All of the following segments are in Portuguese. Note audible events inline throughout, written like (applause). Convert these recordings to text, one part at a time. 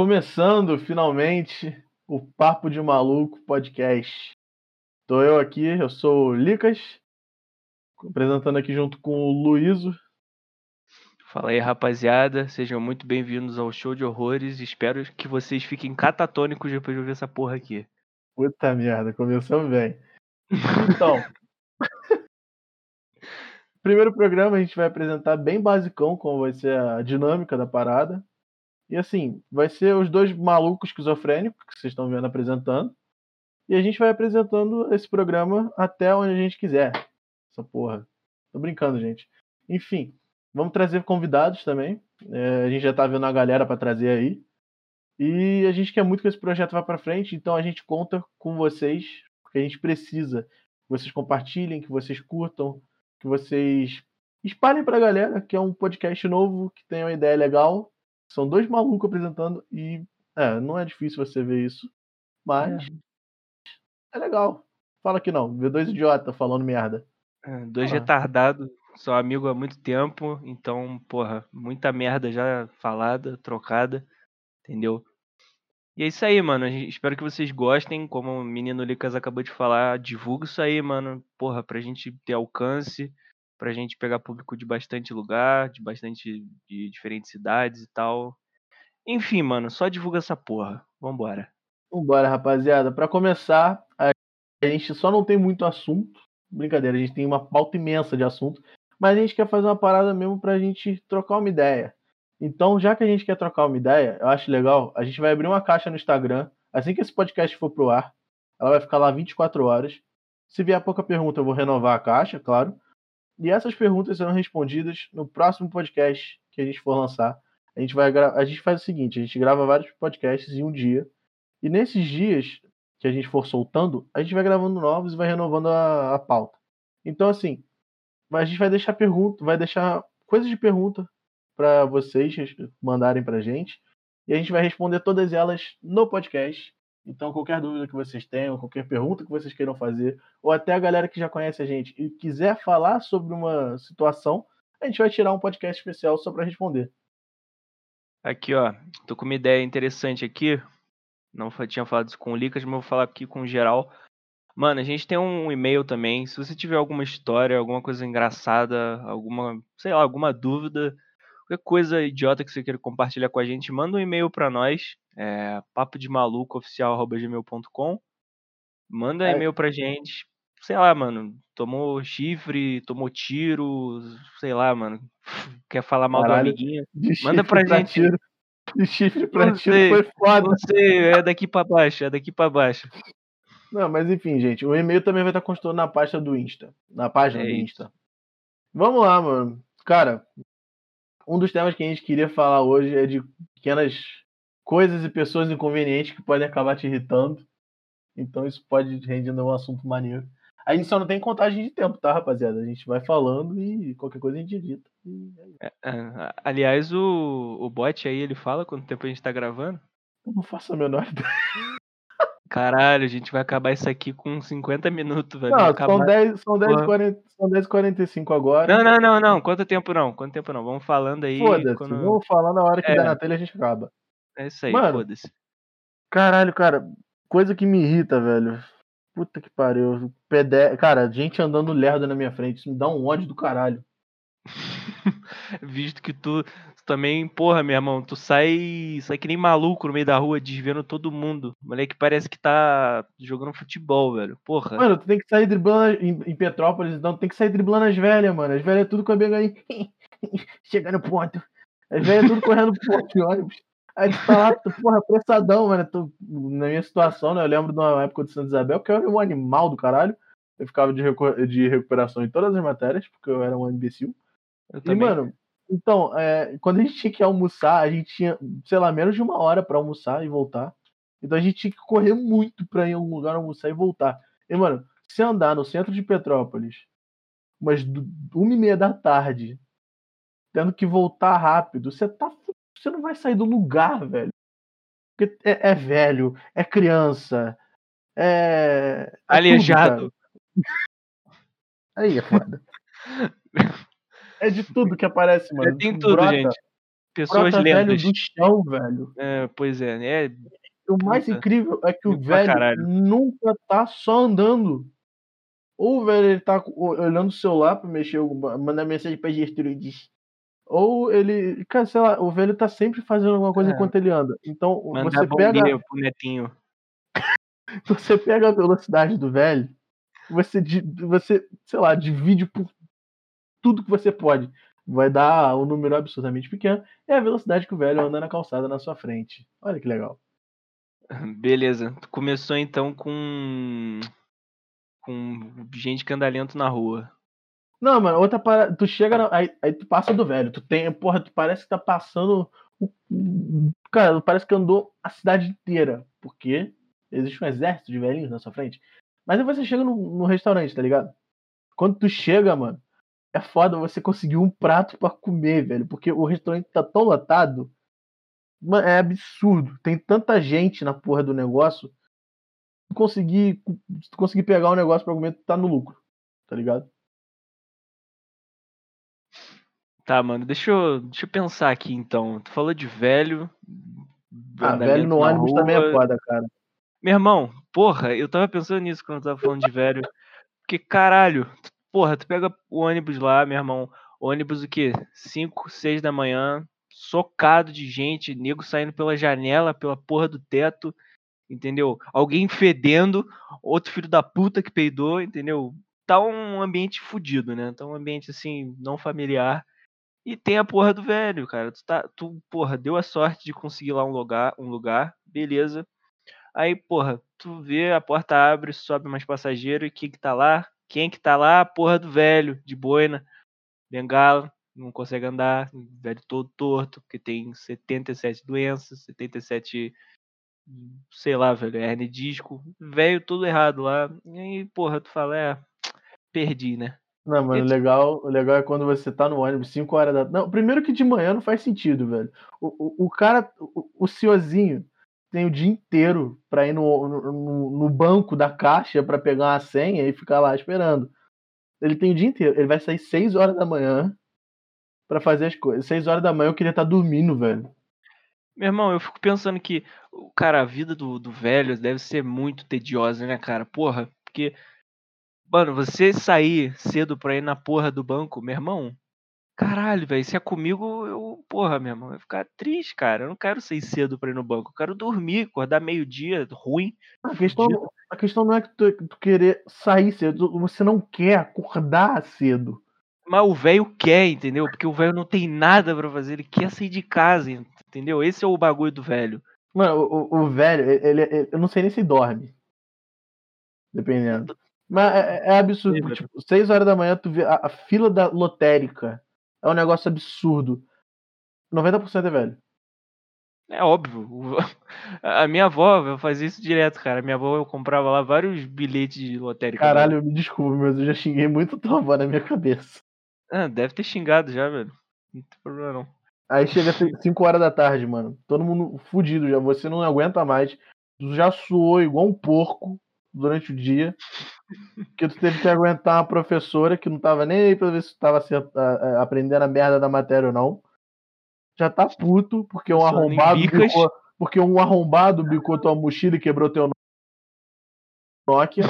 começando finalmente o Papo de Maluco podcast. Tô eu aqui, eu sou o Licas, apresentando aqui junto com o Luíso. Fala aí, rapaziada. Sejam muito bem-vindos ao show de horrores. Espero que vocês fiquem catatônicos depois de ouvir essa porra aqui. Puta merda, começamos bem. Então, (laughs) primeiro programa a gente vai apresentar bem basicão como vai ser a dinâmica da parada. E assim, vai ser os dois malucos esquizofrênicos que vocês estão vendo apresentando. E a gente vai apresentando esse programa até onde a gente quiser. Essa porra. Tô brincando, gente. Enfim, vamos trazer convidados também. É, a gente já tá vendo a galera para trazer aí. E a gente quer muito que esse projeto vá para frente, então a gente conta com vocês, porque a gente precisa que vocês compartilhem, que vocês curtam, que vocês espalhem pra galera que é um podcast novo, que tem uma ideia legal são dois malucos apresentando e é, não é difícil você ver isso, mas é, é legal. Fala que não, ver dois idiotas falando merda. É, dois ah. retardados, sou amigo há muito tempo, então, porra, muita merda já falada, trocada, entendeu? E é isso aí, mano. Espero que vocês gostem. Como o menino Lucas acabou de falar, divulga isso aí, mano. Porra, pra gente ter alcance pra gente pegar público de bastante lugar, de bastante de diferentes cidades e tal. Enfim, mano, só divulga essa porra. Vambora. Vambora, rapaziada. Para começar, a gente só não tem muito assunto. Brincadeira, a gente tem uma pauta imensa de assunto, mas a gente quer fazer uma parada mesmo pra gente trocar uma ideia. Então, já que a gente quer trocar uma ideia, eu acho legal, a gente vai abrir uma caixa no Instagram, assim que esse podcast for pro ar, ela vai ficar lá 24 horas. Se vier pouca pergunta, eu vou renovar a caixa, claro. E essas perguntas serão respondidas no próximo podcast que a gente for lançar. A gente, vai a gente faz o seguinte: a gente grava vários podcasts em um dia. E nesses dias que a gente for soltando, a gente vai gravando novos e vai renovando a, a pauta. Então, assim, a gente vai deixar pergunta, vai deixar coisas de pergunta para vocês mandarem pra gente. E a gente vai responder todas elas no podcast. Então, qualquer dúvida que vocês tenham, qualquer pergunta que vocês queiram fazer, ou até a galera que já conhece a gente e quiser falar sobre uma situação, a gente vai tirar um podcast especial só para responder. Aqui, ó, tô com uma ideia interessante aqui. Não tinha falado isso com o Lucas, mas vou falar aqui com o geral. Mano, a gente tem um e-mail também. Se você tiver alguma história, alguma coisa engraçada, alguma, sei lá, alguma dúvida, qualquer coisa idiota que você queira compartilhar com a gente, manda um e-mail para nós, é, papo de maluco oficial@gmail.com. Manda é. e-mail pra gente. Sei lá, mano, tomou chifre, tomou tiro, sei lá, mano. (laughs) Quer falar mal Caralho, do amiguinho? Manda pra, pra gente. Tiro. De chifre pra não tiro sei, foi foda. Não sei, é daqui pra baixo, é daqui pra baixo. Não, mas enfim, gente, o e-mail também vai estar constando na pasta do Insta. Na página é do Insta. Vamos lá, mano. Cara, um dos temas que a gente queria falar hoje é de pequenas coisas e pessoas inconvenientes que podem acabar te irritando. Então isso pode render um assunto maneiro. A gente só não tem contagem de tempo, tá, rapaziada? A gente vai falando e qualquer coisa a gente edita. É, é, aliás, o, o bot aí, ele fala quanto tempo a gente tá gravando? Eu não faço a menor (laughs) ideia. Caralho, a gente vai acabar isso aqui com 50 minutos, velho. Não, acabar... são 10, são 10, 40, são 10 45 agora. Não, não, não, não. Quanto tempo não? Quanto tempo não? Vamos falando aí. Foda-se, quando... vamos falando na hora que é. der na telha a gente acaba. É isso aí, foda-se. Caralho, cara, coisa que me irrita, velho. Puta que pariu. Pede... Cara, gente andando lerdo na minha frente, isso me dá um ódio do caralho. (laughs) Visto que tu, também, porra, meu irmão, tu sai, sai que nem maluco no meio da rua, desviando todo mundo. O moleque parece que tá jogando futebol, velho. Porra. Mano, tu tem que sair driblando em, em Petrópolis, então tem que sair driblando as velhas, mano. As velhas tudo com a aí. (laughs) Chegando no ponto. As velhas tudo correndo pro ponto de ônibus. Aí tu tá lá, tu, porra, apressadão, mano. Tu, na minha situação, né? Eu lembro de uma época de Santa Isabel, que eu era um animal do caralho. Eu ficava de, de recuperação em todas as matérias, porque eu era um imbecil. Eu e, também. mano, então, é, quando a gente tinha que almoçar, a gente tinha, sei lá, menos de uma hora para almoçar e voltar. Então a gente tinha que correr muito pra ir a um lugar almoçar e voltar. E, mano, se andar no centro de Petrópolis, umas uma e meia da tarde, tendo que voltar rápido, você tá. Você não vai sair do lugar, velho. Porque é, é velho, é criança, é. é Aleijado. Tudo, Aí é foda. É de tudo que aparece, mano. É, tem tudo, Brota. gente. Pessoas brota velho do chão, velho. É, pois é, é. O mais Puta, incrível é que o velho caralho. nunca tá só andando. Ou o velho ele tá olhando o celular pra mexer, alguma- mandar mensagem pra Gertrudes. Ou ele. Cara, sei lá, o velho tá sempre fazendo alguma coisa É. enquanto ele anda. Então você pega, pro netinho. (laughs) você pega a velocidade do velho, você, você, sei lá, divide por tudo que você pode. Vai dar um número absurdamente pequeno. É a velocidade que o velho anda na calçada na sua frente. Olha que legal. (laughs) Beleza. Tu começou então com. Com gente que anda lento na rua. Não, mano, outra parada. Tu chega. na- aí, aí tu passa do velho. Tu tem. Porra, tu parece que tá passando. Cara, parece que andou a cidade inteira. Porque existe um exército de velhinhos na sua frente. Mas aí você chega no, no restaurante, tá ligado? Quando tu chega, mano, é foda você conseguir um prato pra comer, velho. Porque o restaurante tá tão lotado. Mano, é absurdo. Tem tanta gente na porra do negócio. Tu conseguir, tu conseguir pegar um negócio pra comer, tu tá no lucro. Tá ligado? Tá, mano, deixa eu, deixa eu pensar aqui então. Tu falou de velho. Ah, velho no ônibus também é rua. foda, cara. Meu irmão, porra, eu tava pensando nisso quando eu tava falando de velho. Porque, caralho, tu- porra, tu pega o ônibus lá, meu irmão. Ônibus o quê? 5, 6 da manhã, socado de gente, nego saindo pela janela, pela porra do teto, entendeu? Alguém fedendo, outro filho da puta que peidou, entendeu? Tá um ambiente fudido, né? Tá um ambiente assim, não familiar. E tem a porra do velho, cara. Tu, tá, tu, porra, deu a sorte de conseguir lá um lugar, um lugar, beleza. Aí, porra, tu vê, a porta abre, sobe mais passageiro, e quem que tá lá? Quem que tá lá? A porra do velho, de boina, bengala, não consegue andar, velho todo torto, porque tem 77 doenças, 77, sei lá, velho, hernia disco, velho tudo errado lá. E aí, porra, tu fala, é, perdi, né? Não, mano, o legal, o legal é quando você tá no ônibus 5 horas da Não, primeiro que de manhã não faz sentido, velho. O, o, o cara, o, o senhorzinho, tem o dia inteiro pra ir no, no, no banco da caixa pra pegar uma senha e ficar lá esperando. Ele tem o dia inteiro. Ele vai sair 6 horas da manhã pra fazer as coisas. 6 horas da manhã eu queria estar dormindo, velho. Meu irmão, eu fico pensando que, o- cara, a vida do, do velho deve ser muito tediosa, né, cara? Porra, porque, mano, você sair cedo pra ir na porra do banco, meu irmão, caralho, velho, se é comigo, eu, porra, meu irmão, eu ia ficar triste, cara. Eu não quero sair cedo pra ir no banco, eu quero dormir, acordar meio-dia, ruim. A questão, a questão não é que tu, tu querer sair cedo, você não quer acordar cedo. Mas o velho quer, entendeu? Porque o velho não tem nada pra fazer, ele quer sair de casa, entendeu? Esse é o bagulho do velho. Mano, o, o- o velho, ele, ele- eu não sei nem se dorme. Dependendo. Mas é, é absurdo. Sim, Tipo, 6 horas da manhã tu vê a, a fila da lotérica. É um negócio absurdo. 90% é velho. É óbvio. (laughs) A minha avó fazia isso direto, cara. Minha avó eu comprava lá vários bilhetes de lotérica. Caralho, me desculpa, mas eu já xinguei muito tua avó na minha cabeça. Ah, deve ter xingado já, velho. Não tem problema não. Aí chega (laughs) 5 horas da tarde, mano. Todo mundo fudido já. Você não aguenta mais. Tu já suou igual um porco durante o dia. Porque tu teve que aguentar uma professora que não tava nem aí pra ver se tu tava aprendendo a merda da matéria ou não. Já tá puto, porque um arrombado bicou, porque um arrombado bicou tua mochila e quebrou teu Nokia.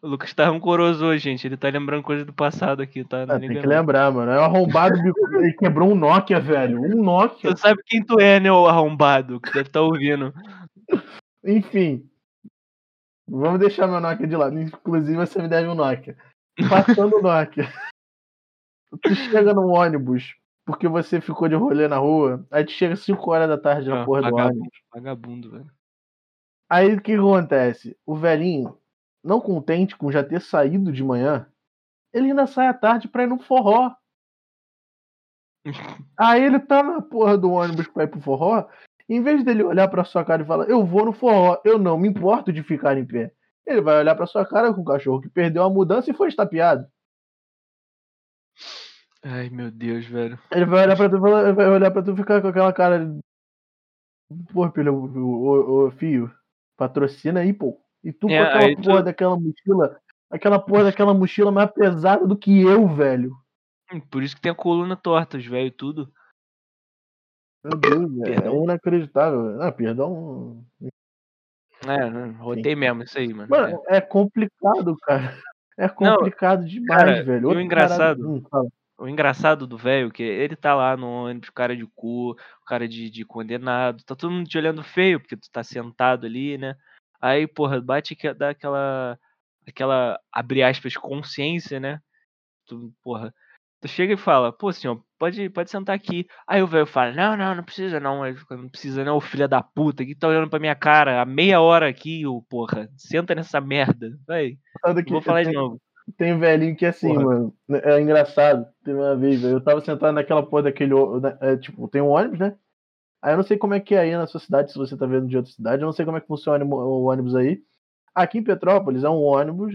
O Lucas tá rancoroso hoje, gente. Ele tá lembrando coisa do passado aqui, tá? Não Ah, tem que lembrar, mano. É um arrombado bicou, ele quebrou um Nokia, velho. Um Nokia. Tu sabe quem tu é, né, o arrombado, que deve estar ouvindo. Enfim. Vamos deixar meu Nokia de lado. Inclusive, você me deve um Nokia. Passando o Nokia. (laughs) Tu chega no ônibus porque você ficou de rolê na rua. Aí tu chega 5 horas da tarde na Ah, porra do vagabundo, ônibus. vagabundo, velho. Aí o que acontece? O velhinho, não contente com já ter saído de manhã, ele ainda sai à tarde pra ir no forró. (laughs) Aí ele tá na porra do ônibus pra ir pro forró. Em vez dele olhar pra sua cara e falar, eu vou no forró, eu não me importo de ficar em pé. Ele vai olhar pra sua cara com o cachorro que perdeu a mudança e foi estapeado. Ai, meu Deus, velho. Ele vai olhar pra tu, vai olhar pra tu ficar com aquela cara. Pô, filho, ô, ô, filho, patrocina aí, pô. E tu É, com aquela aí tu- porra daquela mochila, aquela porra daquela mochila mais pesada do que eu, velho. Por isso que tem a coluna torta, os velho tudo. Meu Deus, é inacreditável. Ah, perdão. É, né, rotei mesmo isso aí, mano. Mano, é, complicado, cara. (laughs) É complicado Não, demais, cara, velho. o engraçado. O engraçado do velho, que ele tá lá no ônibus, cara de cu, cara de, de condenado, tá todo mundo te olhando feio, porque tu tá sentado ali, né? Aí, porra, bate que dá aquela, aquela, abre aspas, consciência, né? Tu, porra, tu chega e fala, pô, senhor, pode, pode sentar aqui. Aí o velho fala, não, não, não precisa não, não precisa não, filha da puta, que tá olhando pra minha cara há meia hora aqui, ô, porra, senta nessa merda, vai. Vou falar de novo. Tem um velhinho que é assim, porra. mano. É engraçado. Teve uma vez, eu tava sentado naquela porra daquele. É, tipo, tem um ônibus, né? Aí eu não sei como é que é aí na sua cidade, se você tá vendo de outra cidade, eu não sei como é que funciona o ônibus aí. Aqui em Petrópolis é um ônibus,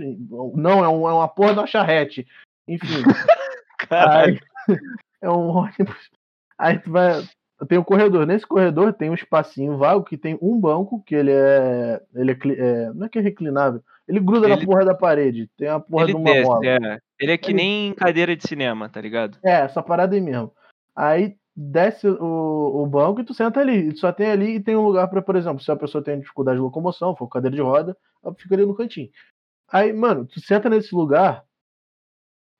não, é, um, é uma porra da charrete. Enfim. (laughs) aí, (laughs) é um ônibus. Aí tu vai. Tem um corredor. Nesse corredor tem um espacinho vago que tem um banco, que ele é. Ele é, é não é que é reclinável. Ele gruda ele, na porra da parede. Tem a porra de uma desce, mola. É. Ele é que ele... nem cadeira de cinema, tá ligado? É, essa parada aí mesmo. Aí desce o, o banco e tu senta ali. Tu só tem ali e tem um lugar para, por exemplo, se a pessoa tem dificuldade de locomoção, for cadeira de roda, ela fica ali no cantinho. Aí, mano, tu senta nesse lugar,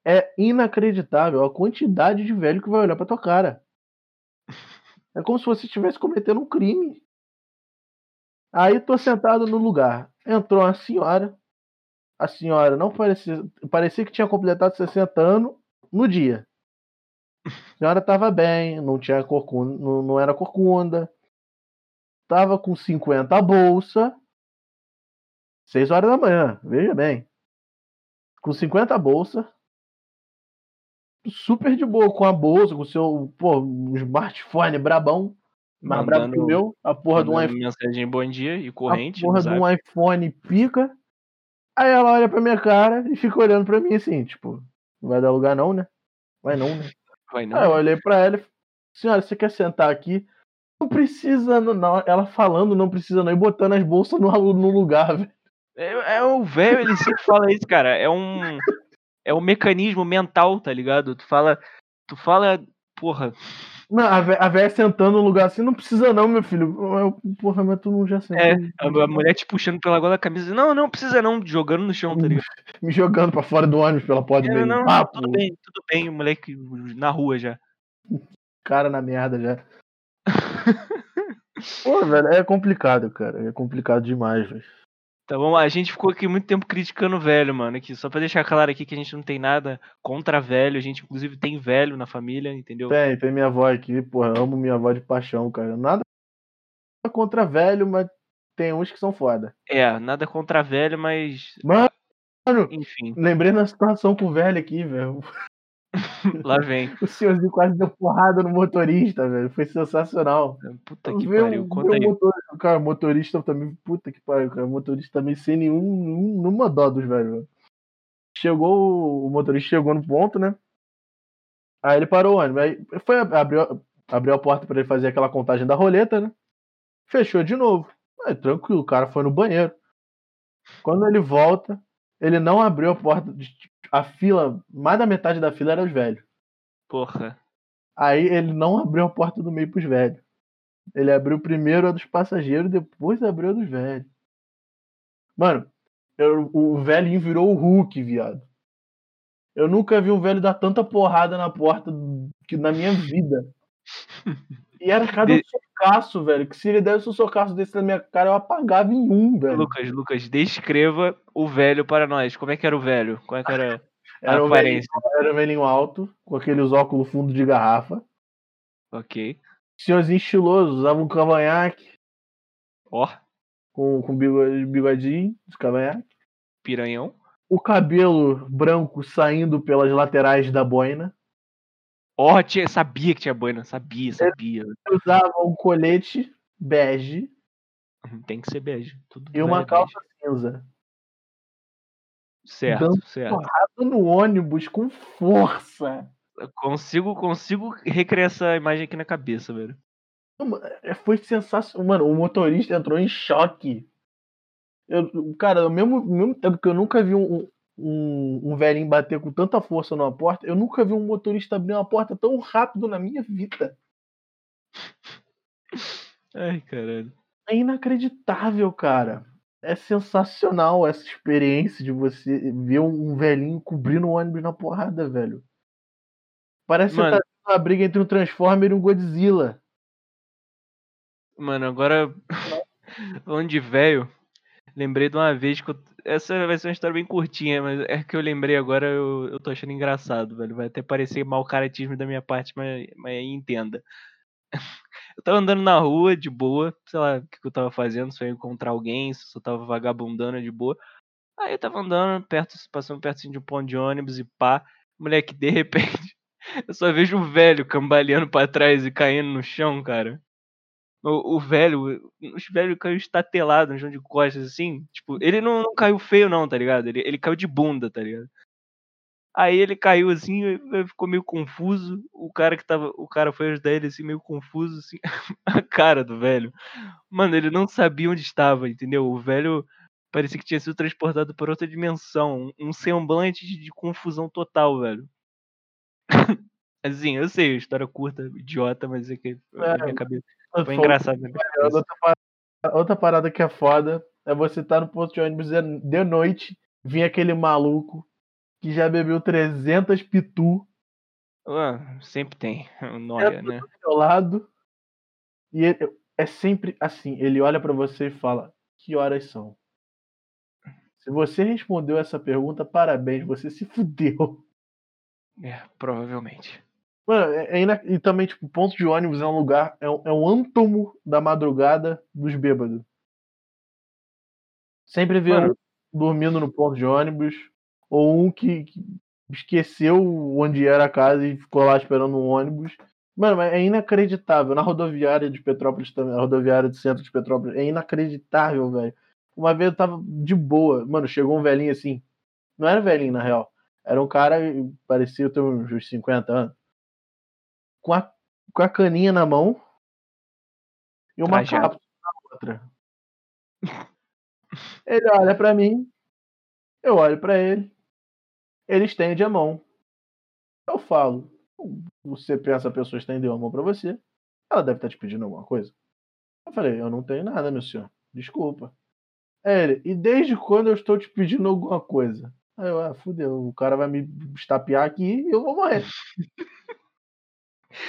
é inacreditável a quantidade de velho que vai olhar pra tua cara. É como se você estivesse cometendo um crime. Aí tô sentado no lugar. Entrou uma senhora, a senhora não parecia, parecia que tinha completado 60 anos no dia. A senhora estava bem, não tinha corcunda, não, não era corcunda. Tava com 50 a bolsa. 6 horas da manhã, veja bem. Com 50 a bolsa. Super de boa, com a bolsa, com o seu pô, um smartphone brabão. Mais brabo que o meu. A porra de um iPhone. Mensagem bom dia e corrente. A porra de um iPhone pica. Aí ela olha pra minha cara e fica olhando pra mim assim, tipo, não vai dar lugar não, né? Vai não, né? (laughs) Vai não. Aí eu olhei pra ela e senhora, você quer sentar aqui? Não precisa, não. Ela falando, não precisa não, e botando as bolsas no, (laughs) no lugar, velho. É, é o velho, ele sempre fala isso, cara. É um. É um mecanismo mental, tá ligado? Tu fala. Tu fala. Porra. Não, a véia sentando no lugar assim, não precisa não, meu filho. Eu, porra, mas tu não já sentou. É, a, a mulher te puxando pela gola da camisa. Não, não precisa não, jogando no chão, tá ligado? (laughs) Me jogando pra fora do ônibus pela porta é, Não, não, tudo bem, tudo bem, o moleque na rua já. Cara na merda já. (laughs) Pô, velho, é complicado, cara. É complicado demais, velho. Tá bom, a gente ficou aqui muito tempo criticando o velho, mano. Aqui, só pra deixar claro aqui que a gente não tem nada contra velho. A gente, inclusive, tem velho na família, entendeu? Tem, tem minha avó aqui, porra. Amo minha avó de paixão, cara. Nada contra velho, mas tem uns que são foda. É, nada contra velho, mas. Mano, enfim. Lembrei na situação com o velho aqui, velho. (laughs) Lá vem. o senhorzinho quase deu porrada no motorista, velho. Foi sensacional. Puta que pariu. Conta aí. Motorista, cara, motorista também. Puta que pariu, cara. Motorista também sem nenhum, nenhuma dó dos velhos, Chegou, o motorista chegou no ponto, né? Aí ele parou o ônibus. Aí foi, abriu, abriu a porta para ele fazer aquela contagem da roleta, né? Fechou de novo. Aí, tranquilo, o cara foi no banheiro. Quando ele volta, ele não abriu a porta a fila, mais da metade da fila era os velhos. Porra. Aí ele não abriu a porta do meio pros velhos. Ele abriu primeiro a dos passageiros, depois abriu a dos velhos. Mano, eu, o velhinho virou o Hulk, viado. Eu nunca vi um velho dar tanta porrada na porta que na minha vida. E era cada um socaço, velho. Que se ele desse um socaço desse na minha cara, eu apagava em um, velho. Lucas, Lucas, descreva o velho para nós. Como é que era o velho? Como é que era (laughs) a era aparência? Um velhinho, era um velhinho alto, com aqueles óculos fundo de garrafa. Ok. Senhorzinho estiloso, usava um cavanhaque. Ó. Oh. Com, com bigodinho de cavanhaque. Piranhão. O cabelo branco saindo pelas laterais da boina. Ó, oh, tinha, sabia que tinha boina, sabia, sabia. Ele usava um colete bege. Uhum, tem que ser bege. Tudo e uma calça bege. cinza. Certo, Dando certo. no ônibus com força. Consigo, consigo recriar essa imagem aqui na cabeça, velho. É, foi sensacional. Mano, o motorista entrou em choque. Eu, cara, ao mesmo, mesmo tempo que eu nunca vi um, um, um velhinho bater com tanta força numa porta. Eu nunca vi um motorista abrir uma porta tão rápido na minha vida. Ai, caralho. É inacreditável, cara. É sensacional essa experiência de você ver um velhinho cobrindo o ônibus na porrada, velho. Parece Mano. que você tá numa briga entre um Transformer e um Godzilla. Mano, agora. (laughs) Falando de velho, lembrei de uma vez que eu... Essa vai ser uma história bem curtinha, mas é que eu lembrei agora, eu, eu tô achando engraçado, velho. Vai até parecer mau caratismo da minha parte, mas, mas entenda. (laughs) Eu tava andando na rua de boa, sei lá o que, eu tava fazendo, se eu ia encontrar alguém, se eu tava vagabundando de boa. Aí eu tava andando, perto, passando perto assim, de um ponto de ônibus e pá. Moleque, de repente, eu só vejo o velho cambaleando pra trás e caindo no chão, cara. O, o velho, os velhos caiu estatelado no chão de costas, assim. Tipo, ele não, não caiu feio, não, tá ligado? Ele, ele caiu de bunda, tá ligado? Aí ele caiu assim, ficou meio confuso. O cara que tava. O cara foi ajudar ele assim, meio confuso, assim. (laughs) A cara do velho. Mano, ele não sabia onde estava, entendeu? O velho parecia que tinha sido transportado por outra dimensão. Um semblante de confusão total, velho. (laughs) assim, eu sei, história curta, idiota, mas é que É, na minha cabeça. Foi engraçado cabeça. Outra parada, outra parada que é foda é você estar no posto de ônibus de noite, vir aquele maluco que já bebeu 300 pitu Ah, sempre tem. o Noia, né? do seu lado e ele- é sempre assim, ele olha pra você e fala: "Que horas são?" Se você respondeu essa pergunta, parabéns, você se fudeu. É, provavelmente. Mano, é, é e também, tipo, ponto de ônibus é um lugar, é um, é um ântomo da madrugada dos bêbados. Sempre vê um dormindo no ponto de ônibus, ou um que, que esqueceu onde era a casa e ficou lá esperando um ônibus. Mano, mas é inacreditável. Na rodoviária de Petrópolis também, a rodoviária do centro de Petrópolis, é inacreditável, velho. Uma vez eu tava de boa, mano, chegou um velhinho assim. Não era velhinho, na real. Era um cara, parecia ter uns 50 anos. Com a, com a caninha na mão e uma Trajado. cápsula na outra. (laughs) Ele olha pra mim, eu olho pra ele, ele estende a mão. Eu falo, você pensa a pessoa estendeu a mão pra você, ela deve estar te pedindo alguma coisa. Eu falei, eu não tenho nada, meu senhor, desculpa. Aí ele, e desde quando eu estou te pedindo alguma coisa? Aí eu, ah, fudeu, o cara vai me estapear aqui e eu vou morrer.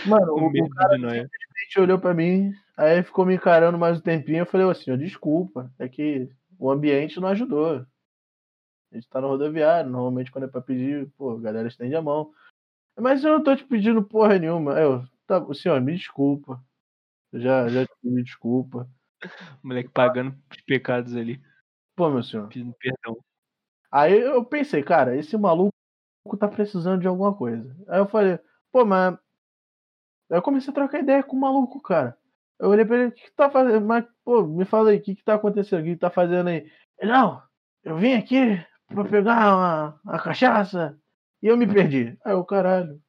Mano, (laughs) O o, cara simplesmente olhou pra mim, aí ficou me encarando mais um tempinho. Eu falei assim: desculpa, é que o ambiente não ajudou. A gente tá no rodoviário, normalmente quando é pra pedir, pô, a galera estende a mão. Mas eu não tô te pedindo porra nenhuma. Eu, tá, o senhor, me desculpa. Eu já, já te pedi desculpa. (laughs) O moleque pagando os pecados ali, Pô, meu senhor. pedindo perdão. Aí eu pensei, cara, esse maluco tá precisando de alguma coisa. Aí eu falei, pô, mas. Aí eu comecei a trocar ideia com o maluco, cara. Eu olhei pra ele, o que, que tá fazendo? Mas, pô, me fala aí, o que, que tá acontecendo? O que, que tá fazendo aí? Ele, não, eu vim aqui pra pegar uma, uma cachaça e eu me perdi. Aí eu, caralho.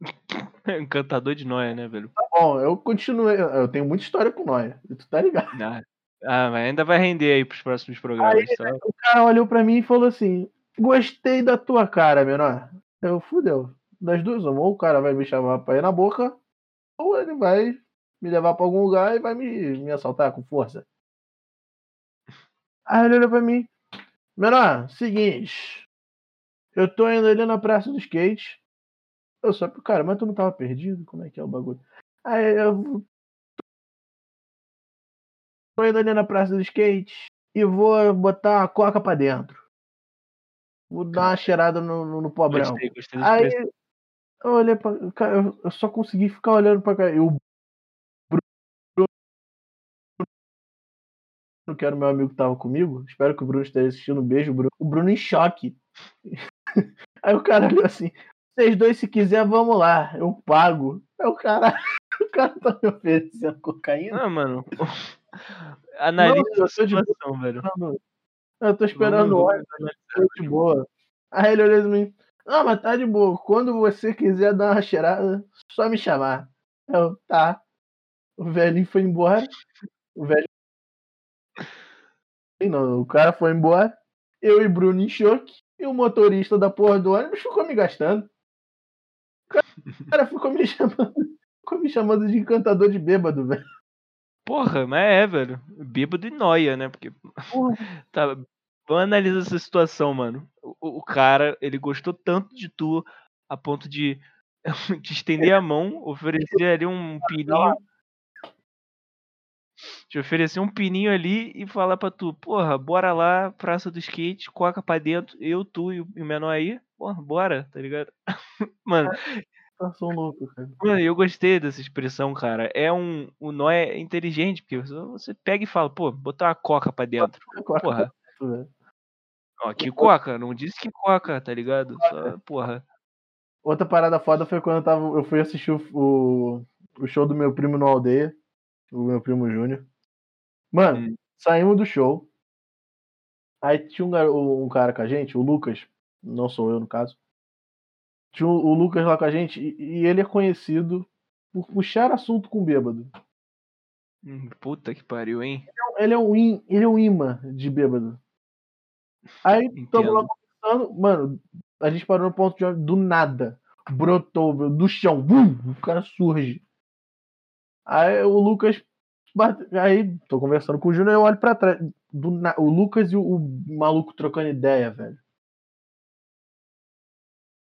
(laughs) Encantador de Noia, né, velho? Tá bom, eu continuei. Eu tenho muita história com Noia, tu tá ligado. Ah, ah, mas ainda vai render aí pros próximos programas, Aí, tá? O cara olhou pra mim e falou assim: Gostei da tua cara, menor. Eu fudeu. Das duas, ou o cara vai me chamar pra ir na boca, ou ele vai me levar pra algum lugar e vai me, me assaltar com força. Aí ele olhou pra mim: Menor, seguinte. Eu tô indo ali na praça do skate. Eu só, cara, mas tu não tava perdido? Como é que é o bagulho? Aí eu tô indo ali na praça do skate e vou botar uma coca pra dentro. Vou dar uma cheirada no, no, no pobrão. Gostei, gostei Aí eu olhei pra. Cara, eu, eu só consegui ficar olhando pra cá. E o Bruno, que era o meu amigo que tava comigo, espero que o Bruno esteja assistindo. Um beijo, Bruno. O Bruno em choque. (laughs) Aí o cara olhou assim: vocês dois, se quiser, vamos lá, eu pago. Aí o cara, (laughs) o cara tá me oferecendo cocaína. Ah, mano. Analisa Não, eu tô de boa. velho. Eu tô esperando o ônibus, tô de boa. Aí ele olhou pra mim: não, mas tá de boa. Quando você quiser dar uma cheirada, só me chamar. Eu, tá. O velhinho foi embora. O velho. Não, o cara foi embora. Eu e Bruno em choque. E o motorista da porra do ônibus ficou me gastando. O cara ficou me (laughs) chamando. Ficou me chamando de encantador de bêbado, velho. Porra, mas é, velho. Bêbado e noia, né? Porque. (laughs) tá, vamos analisar essa situação, mano. O, o, cara, ele gostou tanto de tu a ponto de (laughs) te estender a mão, oferecer ali um pininho. Te oferecer um pininho ali e falar pra tu, porra, bora lá, praça do skate, coca pra dentro, eu, tu e o menor aí, porra, bora, tá ligado? (laughs) Mano, Situação louca, cara. Mano, eu gostei dessa expressão, cara. É um. O nó é inteligente, porque você pega e fala, pô, botar uma coca pra dentro. Porra. Ó, que coca? Não disse que coca, tá ligado? Só, porra. Outra parada foda foi quando eu, tava, eu fui assistir o, o show do meu primo no aldeia. O meu primo Júnior. Mano, hum. saímos do show. Aí tinha um, um cara com a gente, o Lucas. Não sou eu, no caso. Tinha o Lucas lá com a gente e, e ele é conhecido por puxar assunto com bêbado. Hum, puta que pariu, hein? Ele é um, ele é um imã de bêbado. Aí estamos lá conversando, mano, a gente parou no ponto de do nada. Brotou do chão, bum, o cara surge. Aí o Lucas. Aí tô conversando com o Júnior e eu olho pra trás. Do, o Lucas e o, o maluco trocando ideia, velho.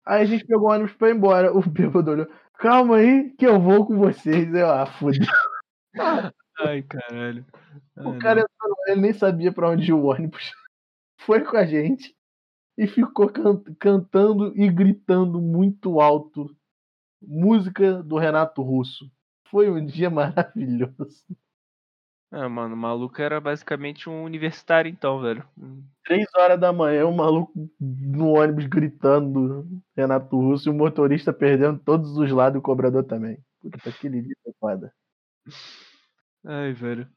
Aí a gente pegou o ônibus pra ir embora. O bêbado olhou, calma aí que eu vou com vocês. Eu, ah, fudeu. Ai, caralho. Ai, o cara entrou, ele nem sabia pra onde ia o ônibus. (laughs) Foi com a gente e ficou can cantando e gritando muito alto música do Renato Russo. Foi um dia maravilhoso. Ah, mano, o maluco era basicamente um universitário então, velho. Três horas da manhã, o maluco no ônibus gritando Renato Russo e o motorista perdendo todos os lados e o cobrador também. Puta, aquele dia foi foda. Ai, velho.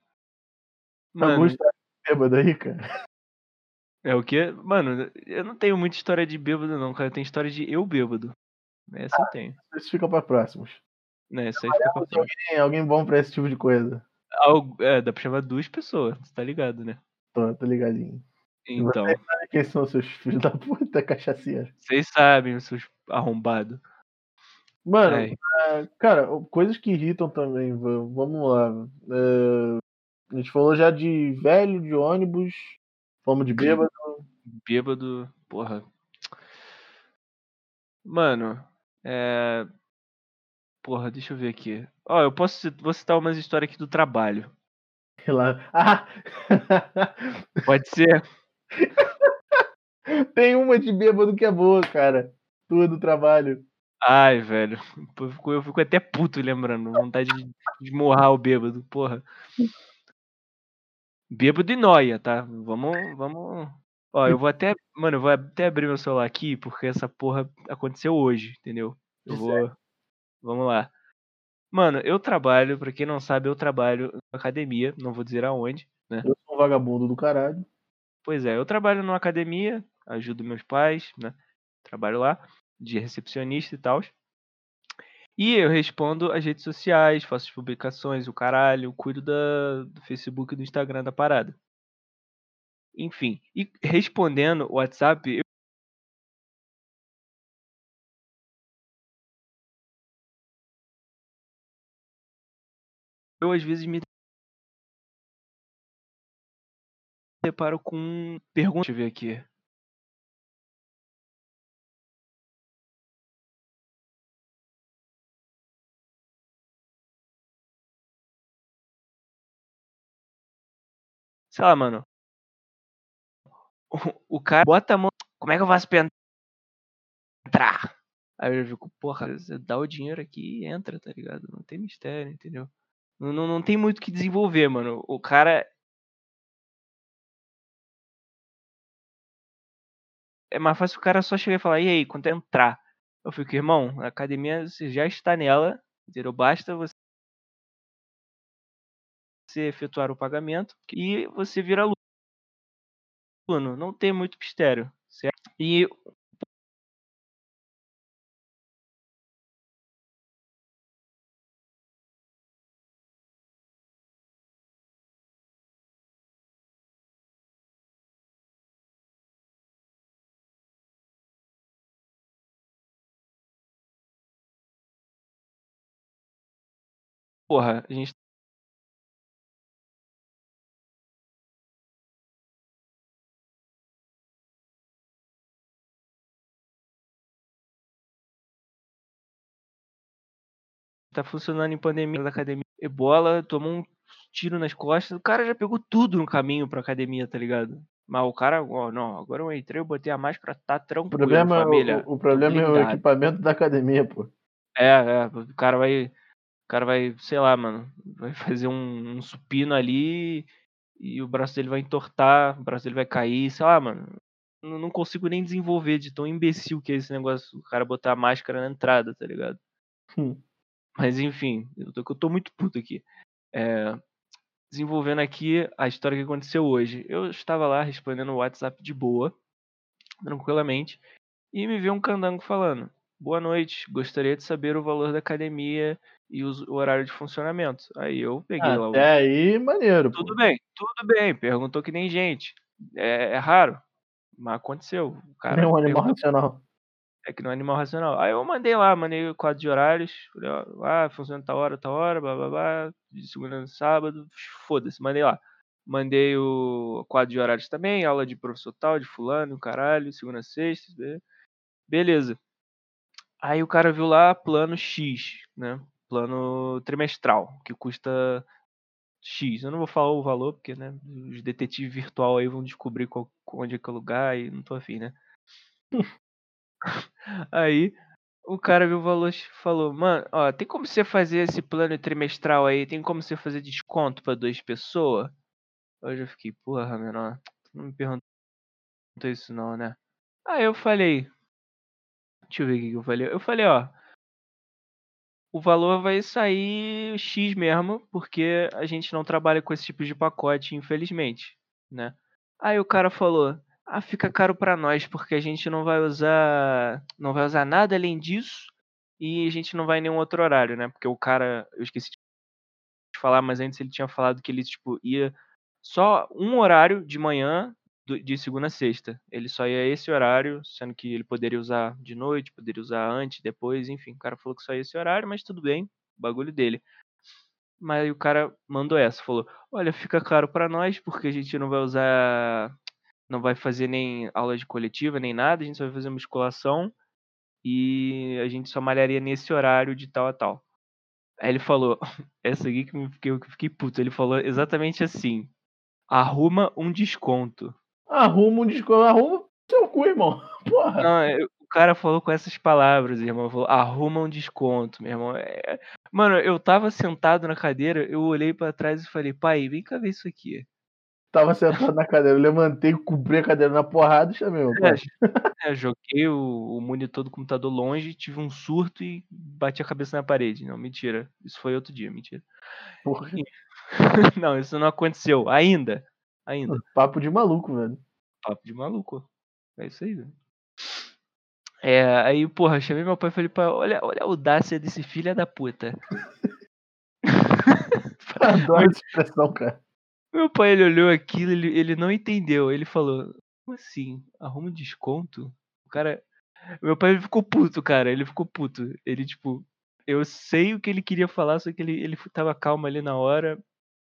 Mano, Augusto bêbado aí, cara. É o quê? Mano, eu não tenho muita história de bêbado não, cara. Tenho história de eu bêbado. Essa ah, eu tenho. Isso fica pra próximos. Né, essa aí fica pra próximos. Alguém, alguém bom pra esse tipo de coisa. É, dá pra chamar duas pessoas, você tá ligado, né? Tô, tô ligadinho. Então. Vocês sabem quem são seus filhos da puta (laughs) cachaceira. Vocês sabem, seus arrombados. Mano, é, cara, coisas que irritam também, vamos lá. É, a gente falou já de velho, de ônibus, fomos de bêbado. Bêbado, porra. Mano, é. Porra, deixa eu ver aqui. Ó, eu posso vou citar umas histórias aqui do trabalho. Lá. Ah! (laughs) Pode ser. (laughs) Tem uma de bêbado que é boa, cara. Tua do trabalho. Ai, velho. Eu fico, eu fico até puto lembrando. Vontade de, de morrar o bêbado, porra. Bêbado e noia, tá? Vamos, vamos. Ó, eu vou até. Mano, eu vou até abrir meu celular aqui, porque essa porra aconteceu hoje, entendeu? Eu vou. Vamos lá. Mano, eu trabalho, pra quem não sabe, eu trabalho na academia, não vou dizer aonde, né? Eu sou um vagabundo do caralho. Pois é, eu trabalho numa academia, ajudo meus pais, né? Trabalho lá, de recepcionista e tal. E eu respondo as redes sociais, faço as publicações, o caralho, cuido da, do Facebook e do Instagram da parada. Enfim, e respondendo o WhatsApp, eu eu às vezes me deparo com perguntas. Deixa eu ver aqui. Sei lá, mano. O, cara bota a mão. Como é que eu faço pra entrar? Aí eu fico, porra, dá o dinheiro aqui e entra, tá ligado? Não tem mistério, entendeu? Não, não, tem muito o que desenvolver, mano. O cara. É mais fácil o cara só chegar e falar, e aí, quando entrar? Eu fico, irmão, a academia você já está nela, entendeu? Basta você efetuar o pagamento e você vira aluno. Não tem muito mistério, certo? E porra, a gente tá funcionando em pandemia da academia. Ebola, tomou um tiro nas costas. O cara já pegou tudo no caminho pra academia, tá ligado? Mas o cara, ó, não, agora eu entrei, eu botei a máscara, tá tranquilo, problema, é família. O, o problema é o equipamento da academia, pô. É, é, o cara vai o cara vai, sei lá, mano, vai fazer um, um supino ali e o braço dele vai entortar, o braço dele vai cair, sei lá, mano. Não, não consigo nem desenvolver de tão imbecil que é esse negócio, o cara botar a máscara na entrada, tá ligado? Hum. Mas enfim, eu tô, eu tô muito puto aqui. É, desenvolvendo aqui a história que aconteceu hoje. Eu estava lá respondendo o WhatsApp de boa, tranquilamente, e me veio um candango falando: Boa noite, gostaria de saber o valor da academia e o horário de funcionamento. Aí eu peguei lá o. Até aí, maneiro, pô. Tudo bem, tudo bem. Perguntou que nem gente. É, é raro, mas aconteceu. O (laughs) cara Nem um animal racional. é que no animal racional. Aí eu mandei lá, mandei o quadro de horários. Falei, ó, ah, funciona tal hora, tal hora, blá blá blá. De segunda a sábado, foda-se, mandei lá. Mandei o quadro de horários também, aula de professor tal, de fulano, caralho, segunda a sexta. be- Beleza. Aí o cara viu lá plano X, né? Plano trimestral, que custa X. Eu não vou falar o valor, porque, né? Os detetives virtual aí vão descobrir qual, onde é que é o lugar e não tô afim, né? (laughs) Aí o cara viu o valor e falou, mano, ó, tem como você fazer esse plano trimestral aí? Tem como você fazer desconto pra duas pessoas? Eu já fiquei, porra, menor, não me perguntou isso não, né? Aí eu falei, deixa eu ver o que eu falei. Eu falei, ó, o valor vai sair X mesmo, porque a gente não trabalha com esse tipo de pacote, infelizmente, né? Aí o cara falou: "Ah, fica caro pra nós, porque a gente não vai usar, não vai usar nada além disso e a gente não vai em nenhum outro horário, né? Porque o cara, eu esqueci de falar, mas antes ele tinha falado que ele tipo ia só um horário de manhã de segunda a sexta. Ele só ia esse horário, sendo que ele poderia usar de noite, poderia usar antes, depois, enfim. O cara falou que só ia esse horário, mas tudo bem, bagulho dele. Mas o cara mandou essa, falou: Olha, fica caro pra nós, porque a gente não vai usar. Não vai fazer nem aula de coletiva, nem nada, a gente só vai fazer musculação e a gente só malharia nesse horário de tal a tal. Aí ele falou, (laughs) essa aqui que eu fiquei puto, ele falou exatamente assim: arruma um desconto. Arruma um desconto. Arruma seu cu, irmão. (laughs) Porra. Não, é, o cara falou com essas palavras, irmão. Falou, arruma um desconto, meu irmão. É- Mano, eu tava sentado na cadeira, eu olhei pra trás e falei, pai, vem cá ver isso aqui. Tava sentado na cadeira. Eu levantei, cobri a cadeira na porrada e chamei meu pai. (laughs) É, joguei o, o monitor do computador longe, tive um surto e bati a cabeça na parede. Não, mentira. Isso foi outro dia, mentira. Porra. (laughs) não, isso não aconteceu. Ainda. Ainda. Papo de maluco, velho. Papo de maluco. É isso aí, velho. É, aí, porra, chamei meu pai e falei, pai, olha, olha a audácia desse filho da puta. (laughs) Adoro essa expressão, cara. Meu pai, ele olhou aquilo, ele, ele não entendeu. Ele falou, como assim? Arruma um desconto? O cara. Meu pai ele ficou puto, cara. Ele ficou puto. Ele, tipo, eu sei o que ele queria falar, só que ele, ele tava calmo ali na hora,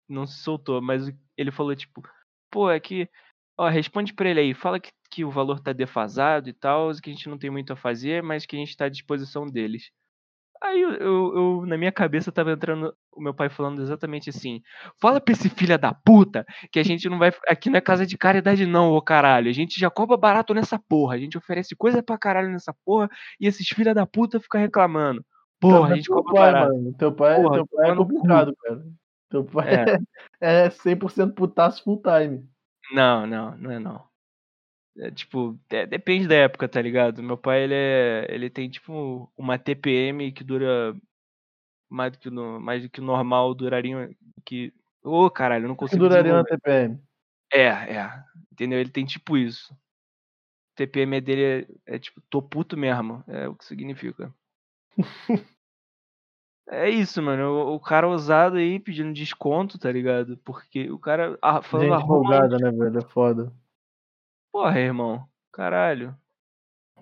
não se soltou. Mas ele falou, tipo, pô, é que. Ó, responde pra ele aí, fala que, que o valor tá defasado e tal, que a gente não tem muito a fazer, mas que a gente tá à disposição deles. Aí eu, eu- eu, na minha cabeça tava entrando o meu pai falando exatamente assim: Fala pra esse filho da puta que a gente não vai. Aqui não é casa de caridade, não, ô caralho. A gente já cobra barato nessa porra. A gente oferece coisa pra caralho nessa porra e esses filha da puta ficam reclamando. Porra, a Também gente cobra pai, barato. mano. Teu pai, Porra, teu pai é complicado, cara. Teu (laughs) pai é, é 100% putaço full time. Não, não, não é não. É, tipo, é- depende da época, tá ligado? Meu pai, ele é. Ele tem, tipo, uma TPM que dura mais do que, no, mais do que o normal, duraria. Que. Ô, caralho, eu não O que consigo duraria desenvolver. TPM? É, é. Entendeu? Ele tem tipo isso. TPM dele é, é tipo, tô puto mesmo. É o que significa. (laughs) É isso, mano. O, o cara ousado aí pedindo desconto, tá ligado? Porque o cara ah, falando Gente folgada, né, velho? É foda. Porra, irmão. Caralho.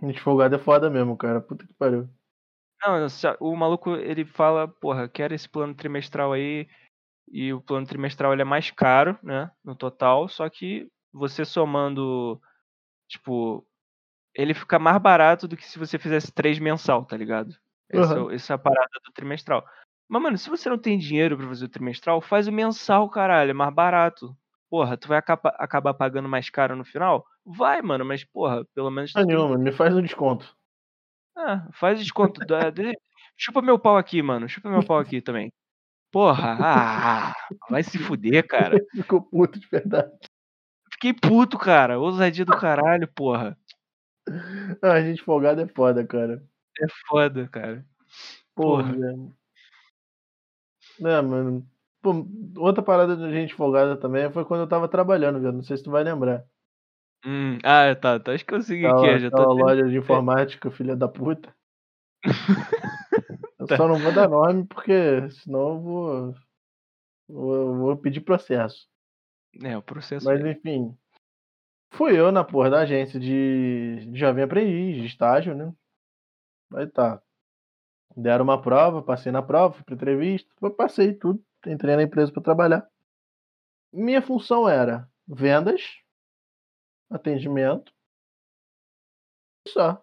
Gente folgada é foda mesmo, cara. Puta que pariu. Não, o maluco ele fala, porra, quero esse plano trimestral aí. E o plano trimestral ele é mais caro, né? No total. Só que você somando, tipo, ele fica mais barato do que se você fizesse três mensal, tá ligado? Essa, Aham. essa é a parada do trimestral. Mas, mano, se você não tem dinheiro pra fazer o trimestral, faz o mensal, caralho, é mais barato. Porra, tu vai acaba- acabar pagando mais caro no final? Vai, mano, mas, porra, pelo menos. Ah, tem- nenhuma, me faz um desconto. Ah, faz desconto. de- Chupa meu pau aqui, mano. Chupa meu pau aqui também. Porra, ah, vai se fuder, cara. (laughs) Ficou puto de verdade. Fiquei puto, cara. Ousadia do caralho, porra. Ah, a gente folgada é foda, cara. É foda, cara. Porra. Porra. É, mano. Pô, outra parada de gente folgada também foi quando eu tava trabalhando, velho. Não sei se tu vai lembrar. Hum, ah, tá, tá. Acho que eu que é. Já até- loja de informática, filha da puta. (laughs) Eu Tá. só não vou dar nome porque senão eu vou, vou, eu vou pedir processo. É, o processo. Mas é- enfim. Fui eu na porra da agência de, de jovem aprendiz, de estágio, né? Aí tá. Deram uma prova, passei na prova, fui pra entrevista, passei tudo, entrei na empresa pra trabalhar. Minha função era vendas, atendimento, só.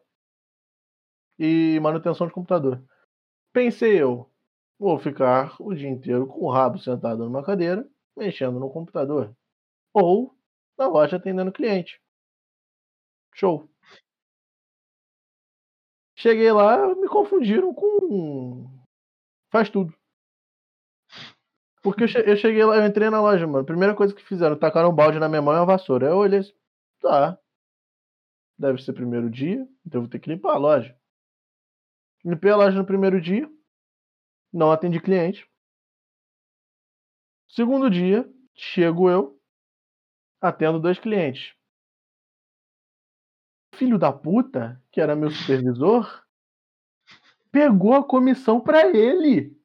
E manutenção de computador. Pensei eu, vou ficar o dia inteiro com o rabo sentado numa cadeira, mexendo no computador. Ou na loja atendendo cliente. Show. Cheguei lá, me confundiram com. Faz tudo. Porque eu, che- eu cheguei lá, eu entrei na loja, mano. Primeira coisa que fizeram, tacaram um balde na minha mão e uma vassoura. Eu olhei assim, tá. Deve ser primeiro dia, então eu vou ter que limpar a loja. Limpei a loja no primeiro dia, não atendi cliente. Segundo dia, chego eu, atendo dois clientes. Filho da puta, que era meu supervisor, pegou a comissão pra ele.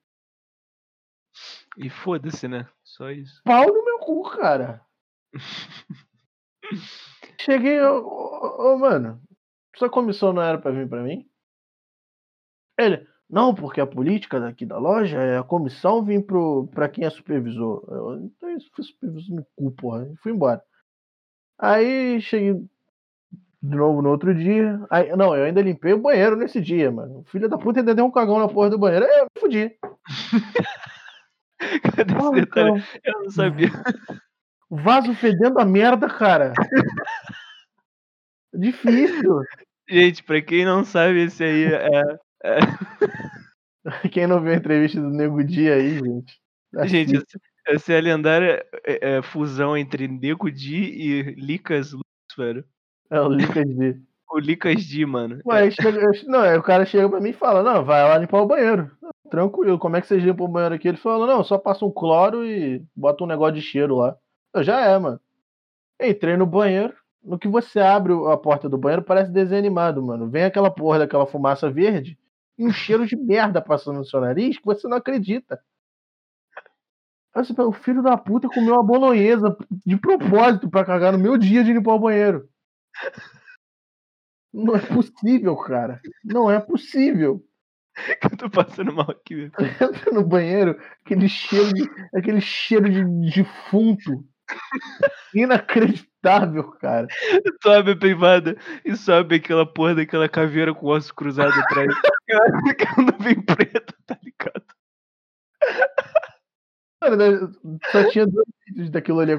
E foda-se, né? Só isso. Pau no meu cu, cara. (laughs) Cheguei, ô, ô, ô, mano, sua comissão não era pra vir pra mim? Ele, não, porque a política daqui da loja é a comissão vir pro, pra quem é supervisor. Eu, então isso foi supervisor no cu, porra. Fui embora. Aí cheguei de novo no outro dia. Aí, não, eu ainda limpei o banheiro nesse dia, mano. O filho da puta ainda deu um cagão na porra do banheiro. Aí eu me fudi. (laughs) Cadê esse Porra, detalhe? Eu não sabia. vaso fedendo a merda, cara. Difícil. Gente, pra quem não sabe, esse aí é. é- (laughs) Quem não viu a entrevista do Nego Dia aí, gente. (laughs) Gente, essa- essa é a lendária é, é, fusão entre Nego Di e Licas Lucifer. É o Lucas D. O Licas Di, mano. Ué, chega- não, aí o cara chega pra mim e fala, não, vai lá limpar o banheiro. Tranquilo, como é que vocês limpam o banheiro aqui? Ele falou, não, só passa um cloro e bota um negócio de cheiro lá. Eu, já é, mano. Entrei no banheiro, no que você abre a porta do banheiro, parece desenho animado, mano. Vem aquela porra daquela fumaça verde e um cheiro de merda passando no seu nariz que você não acredita. Aí você o filho da puta comeu uma bolonhesa de propósito pra cagar no meu dia de limpar o banheiro. Não é possível, cara. Não é possível. (laughs) Eu tô passando mal aqui. Entra no banheiro, aquele cheiro de, aquele cheiro de defunto. Inacreditável, cara. Sobe a privada e sobe aquela porra daquela caveira com osso cruzado atrás. Quando vem preto, tá? Cara, né, Só tinha dois jeitos daquilo ali,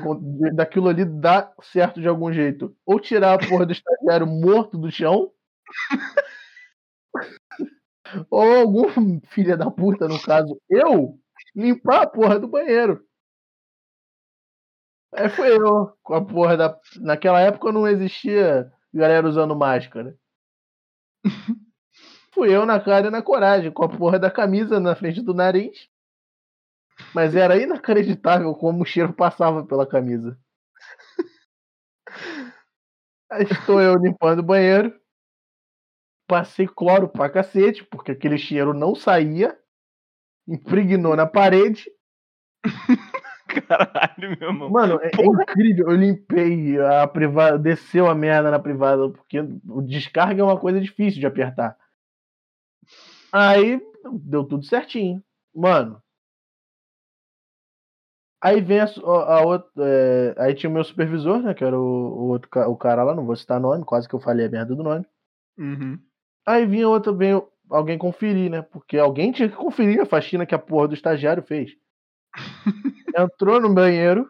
daquilo ali dar certo de algum jeito. Ou tirar a porra do estagiário morto do chão. (laughs) ou algum filho da puta, no caso, eu, limpar a porra do banheiro. Aí foi eu, com a porra da. Naquela época não existia galera usando máscara. (laughs) Fui eu na cara e na coragem, com a porra da camisa na frente do nariz. Mas era inacreditável como o cheiro passava pela camisa. Aí estou eu limpando o banheiro. Passei cloro pra cacete, porque aquele cheiro não saía. Impregnou na parede. (laughs) Caralho, meu irmão. Mano, é, é incrível. Eu limpei a privada, desceu a merda na privada, porque o descarga é uma coisa difícil de apertar. Aí deu tudo certinho. Mano. Aí vem a, a, a outra. é, aí tinha o meu supervisor, né? Que era o, o outro o cara lá, não vou citar nome, quase que eu falei a merda do nome. Uhum. Aí vinha outra, vem alguém conferir, né? Porque alguém tinha que conferir a faxina que a porra do estagiário fez. (laughs) Entrou no banheiro,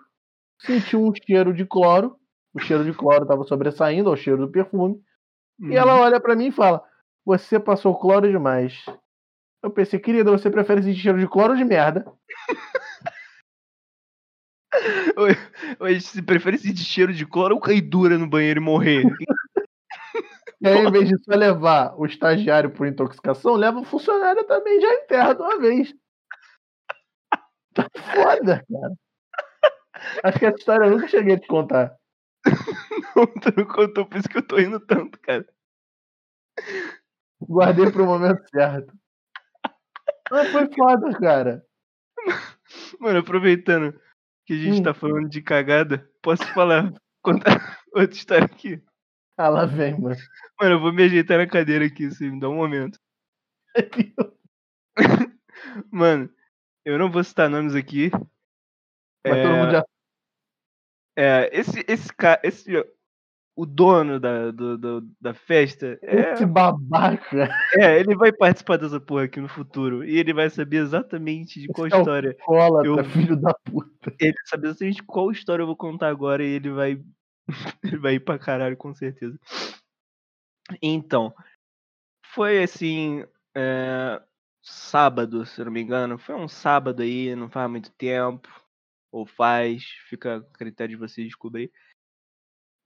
sentiu um cheiro de cloro. O cheiro de cloro estava sobressaindo ao cheiro do perfume. E ela Uhum. olha pra mim e fala: Você passou cloro demais. Eu pensei, querida, você prefere sentir cheiro de cloro ou de merda? (laughs) Se prefere sentir cheiro de cloro ou cair dura no banheiro e morrer? (laughs) E aí, em vez de só levar o estagiário por intoxicação, leva o funcionário também já enterra de uma vez. (laughs) Tá foda, cara. Acho que essa história eu nunca cheguei a te contar. (laughs) Não, tu não contou, por isso que eu tô indo tanto, cara. Guardei pro momento certo. Mas foi foda, cara. Mano, aproveitando que a gente Hum. tá falando de cagada, posso falar, (laughs) contar outra história aqui? Ah, lá vem, mano. Mano, eu vou me ajeitar na cadeira aqui, assim, me dá um momento. (laughs) Mano, eu não vou citar nomes aqui. Mas É, todo mundo já é, esse, esse cara, esse, o dono da, do, do- da festa, é, Esse babaca. é, ele vai participar dessa porra aqui no futuro. E ele vai saber exatamente de qual Esse é história. Cola, Eu- filho da puta. Ele sabe exatamente qual história eu vou contar agora e ele vai. (laughs) ele vai ir pra caralho, com certeza. Então, foi assim. é, sábado, se não me engano. Foi um sábado aí, não faz muito tempo. Ou faz, fica a critério de vocês descobrir.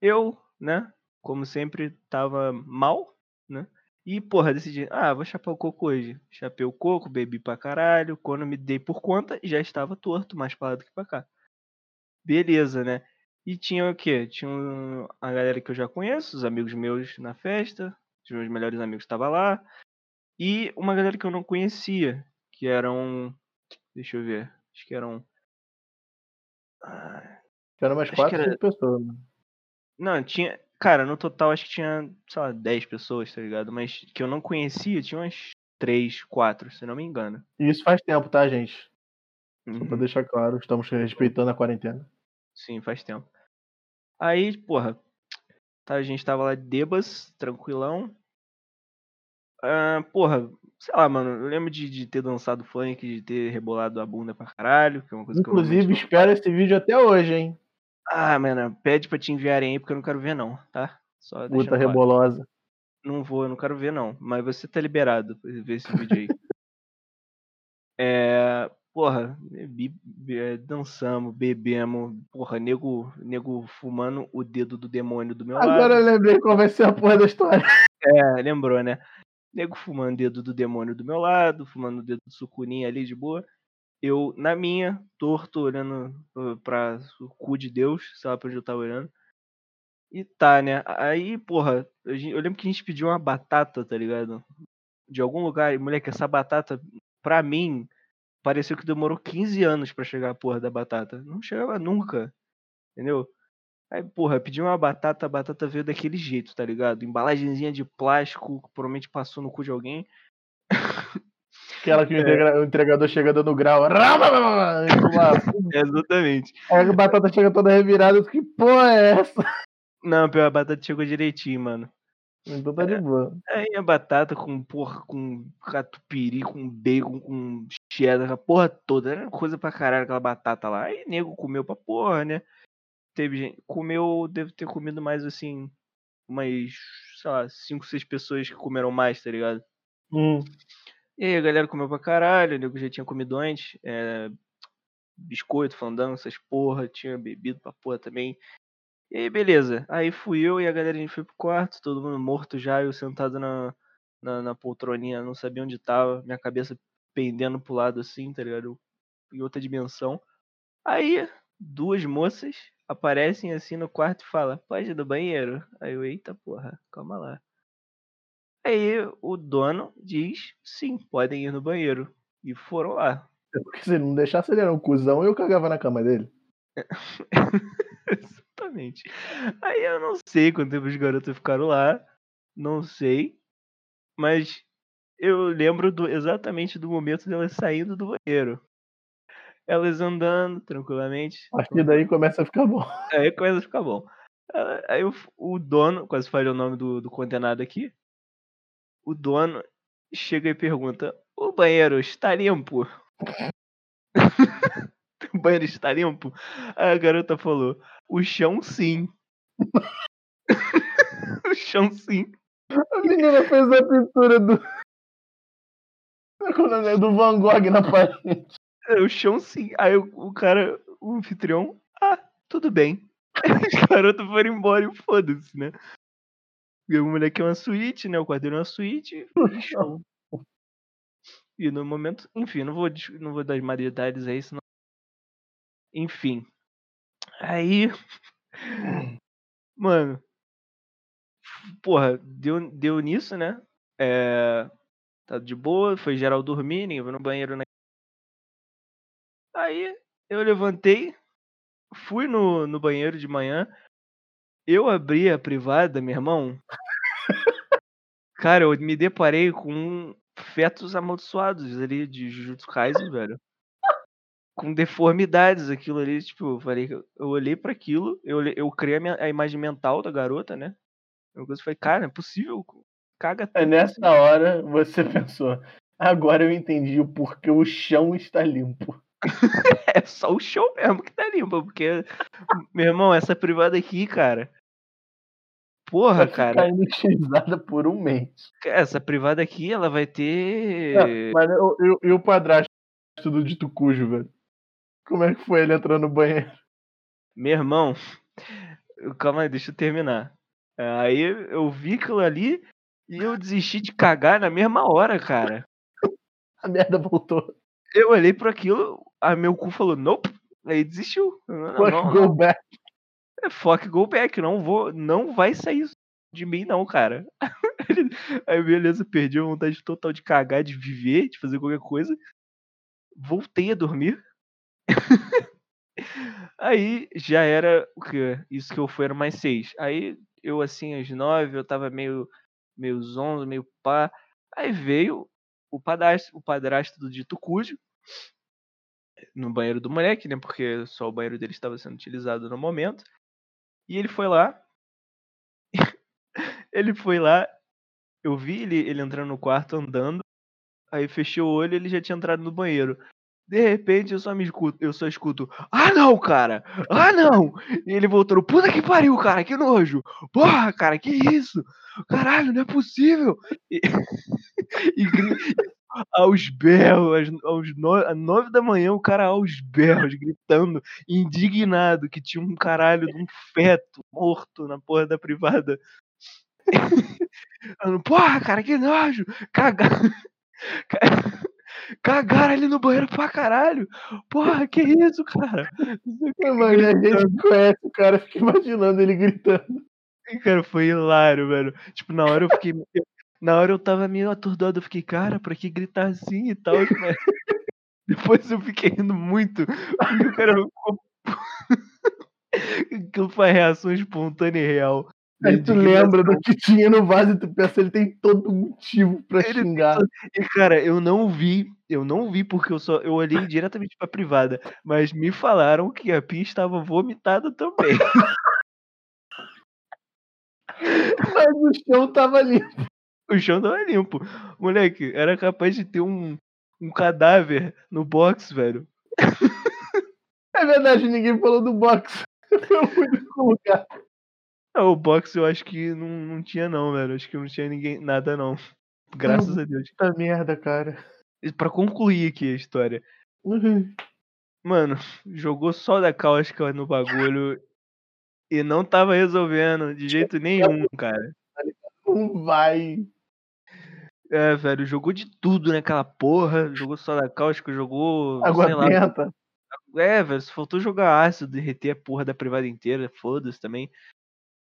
Eu, né, como sempre, tava mal, né? E, porra, decidi, ah, vou chapar o coco hoje. Chapei o coco, bebi pra caralho. Quando me dei por conta, já estava torto, mais pra lá do que pra cá. Beleza, né? E tinha o quê? Tinha a galera que eu já conheço, os amigos meus na festa, os meus melhores amigos estavam lá. E uma galera que eu não conhecia, que eram. Deixa eu ver. Acho que eram. ah, Eram umas Acho quatro, era- pessoas. mano. Não, tinha. Cara, no total acho que tinha, sei lá, 10 pessoas, tá ligado? Mas que eu não conhecia, tinha umas 3, 4, se não me engano. E isso faz tempo, tá, gente? Só pra Uhum. deixar claro, estamos respeitando a quarentena. Sim, faz tempo. Aí, porra, tá, a gente tava lá de Debas, tranquilão. Ah, porra, sei lá, mano, eu lembro de, de ter dançado funk, de ter rebolado a bunda pra caralho, que é uma coisa que eu Inclusive, realmente não espera esse vídeo até hoje, hein? Ah, mano, pede pra te enviarem aí porque eu não quero ver não, tá? Só Puta claro. rebolosa. Não vou, eu não quero ver não, mas você tá liberado pra ver esse vídeo aí. (laughs) é, porra, bebi, be- é, dançamos, bebemos, porra, nego, nego fumando o dedo do demônio do meu Agora lado. eu lembrei qual vai ser a porra da história. É, lembrou, né? Nego fumando o dedo do demônio do meu lado, fumando o dedo do sucurinha ali de boa. Eu, na minha, torto, olhando pra o cu de Deus, sei lá pra onde eu tava olhando. E tá, né? Aí, porra, eu lembro que a gente pediu uma batata, tá ligado? De algum lugar. E, moleque, essa batata, pra mim, pareceu que demorou 15 anos pra chegar a porra da batata. Não chegava nunca, entendeu? Aí, porra, pedi uma batata, a batata veio daquele jeito, tá ligado? Embalagenzinha de plástico, que provavelmente passou no cu de alguém. (laughs) Aquela que o integra- o entregador chega dando grau. Exatamente. Aí a batata chega toda revirada. Que porra é essa? Não, pior, a batata chegou direitinho, mano. Então tá de boa. Aí a batata com, porra, com catupiry, com bacon, com cheddar, a porra toda. Era coisa pra caralho aquela batata lá. Aí nego comeu pra porra, né? Teve gente. Comeu, deve ter comido mais assim. Umas, sei lá, 5, 6 pessoas que comeram mais, tá ligado? Hum. E aí a galera comeu pra caralho, o nego já tinha comido antes. é, biscoito, fandango, essas porra, tinha bebido pra porra também. E aí, beleza. Aí fui eu e a galera a gente foi pro quarto, todo mundo morto já, eu sentado na, na, na poltroninha, não sabia onde tava, minha cabeça pendendo pro lado assim, tá ligado? Em outra dimensão. Aí, duas moças aparecem assim no quarto e falam, pode ir no banheiro? Aí eu, eita porra, calma lá. Aí o dono diz, sim, podem ir no banheiro. E foram lá. Porque se ele não deixasse, ele era um cuzão e eu cagava na cama dele. (laughs) Exatamente. Aí eu não sei quanto tempo os garotos ficaram lá. Não sei. Mas eu lembro do- exatamente do momento delas saindo do banheiro. Elas andando tranquilamente. A partir daí começa a ficar bom. Aí começa a ficar bom. Aí o, o dono, quase falei o nome do, do condenado aqui. O dono chega e pergunta: O banheiro está limpo? (laughs) o banheiro está limpo? Aí a garota falou: O chão sim. (laughs) o chão sim. A menina fez a pintura do. Do Van Gogh na parede. É, o chão sim. Aí o, o cara, o anfitrião, ah, tudo bem. (laughs) Os garotos foram embora e foda-se, né? E o moleque é uma suíte, né? O quarteiro é uma suíte. Show. (laughs) E no momento, enfim, não vou, não vou dar detalhes aí, senão. Enfim. Aí. (sniffs) Mano. Porra, deu, deu nisso, né? É, tá de boa, foi geral dormir, ninguém no banheiro. Né? Aí eu levantei, fui no, no banheiro de manhã, eu abri a privada, meu irmão. Cara, eu me deparei com fetos amaldiçoados ali de Jujutsu Kaisen, velho. Com deformidades, aquilo ali, tipo, eu falei, eu olhei para aquilo, eu, eu criei a, minha, a, imagem mental da garota, né? Eu falei, cara, não é possível, caga É nessa hora você (laughs) pensou, agora eu entendi o porquê o chão está limpo. (laughs) é só o chão mesmo que tá limpo, porque, meu irmão, essa privada aqui, cara, Porra, cara. inutilizada por um mês. Essa privada aqui, ela vai ter. É, mas eu, eu, e o padrasto do dito cujo, velho? Como é que foi ele entrando no banheiro? Meu irmão, calma aí, deixa eu terminar. Aí eu vi aquilo ali e eu desisti de cagar na mesma hora, cara. (laughs) A merda voltou. Eu olhei para aquilo, a meu cu falou, nope, aí desistiu. Não, Fuck, não, go não. back. É fuck go back, não vou, não vai sair de mim não, cara. (laughs) Aí beleza, perdi a vontade total de cagar, de viver, de fazer qualquer coisa. Voltei a dormir. (laughs) Aí já era o que? Isso que eu fui era mais seis. Aí eu assim, às nove, eu tava meio, meio zonzo, meio pá. Aí veio o padrasto, o padrasto do dito cujo no banheiro do moleque, né? Porque só o banheiro dele estava sendo utilizado no momento. E ele foi lá. (laughs) ele foi lá. Eu vi ele, ele entrando no quarto andando. Aí fechei o olho ele já tinha entrado no banheiro. De repente eu só me escuto, eu só escuto, ah não, cara! Ah não! E ele voltou, puta que pariu, cara, que nojo! Porra, cara, que isso? Caralho, não é possível! E, (laughs) e, aos berros, aos no, às nove da manhã, o cara aos berros, gritando, indignado, que tinha um caralho de um feto morto na porra da privada. (laughs) porra, cara, que nojo! Cagar. (laughs) Cagaram ali no banheiro pra caralho. Porra, que isso, cara? Mano, a gente conhece o cara, fica imaginando ele gritando. Cara, foi hilário, velho. Tipo, na hora eu fiquei. Na hora eu tava meio atordoado, eu fiquei, cara, pra que gritar assim e tal? (laughs) Depois eu fiquei rindo muito, porque o cara ficou. (laughs) Foi reação espontânea e real. Aí tu lembra do que tinha no vaso e tu pensa, ele tem todo motivo pra ele xingar. E cara, eu não vi, eu não vi porque eu só eu olhei (laughs) diretamente pra privada, mas me falaram que a pia estava vomitada também. (laughs) mas o chão tava limpo. O chão tava limpo. Moleque, era capaz de ter um, um cadáver no box, velho. É verdade, ninguém falou do box. (laughs) Foi o único lugar. Não, o box eu acho que não, não tinha não, velho. Acho que não tinha ninguém, nada não. Graças a Deus. Puta merda, cara. E pra concluir aqui a história. Uhum. Mano, jogou só da cáustica no bagulho e não tava resolvendo de jeito nenhum, cara. Não vai. É, velho, jogou de tudo naquela porra. Jogou só da cáustica, jogou. Água benta. É, velho, se faltou jogar ácido, derreter a porra da privada inteira, foda-se também.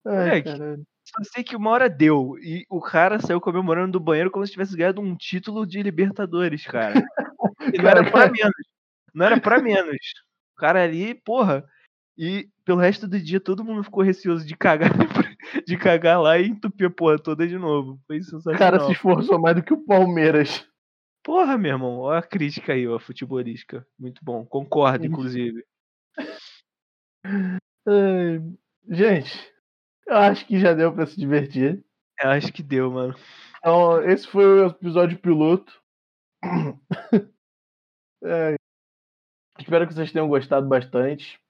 Ai, é, caralho. Só sei que uma hora deu. E o cara saiu comemorando do banheiro como se tivesse ganhado um título de Libertadores, cara. E não era pra menos. Não era pra menos. O cara ali, porra. E pelo resto do dia todo mundo ficou receoso de cagar, (laughs) de cagar lá e entupir a porra toda de novo. Foi sensacional. O cara se esforçou mais do que o Palmeiras. Porra, meu irmão. Olha a crítica aí, ó, futebolística. Muito bom. Concordo, inclusive. Gente, eu acho que já deu pra se divertir. Eu acho que deu, mano. Então, esse foi o episódio piloto. (coughs) É. Espero que vocês tenham gostado bastante.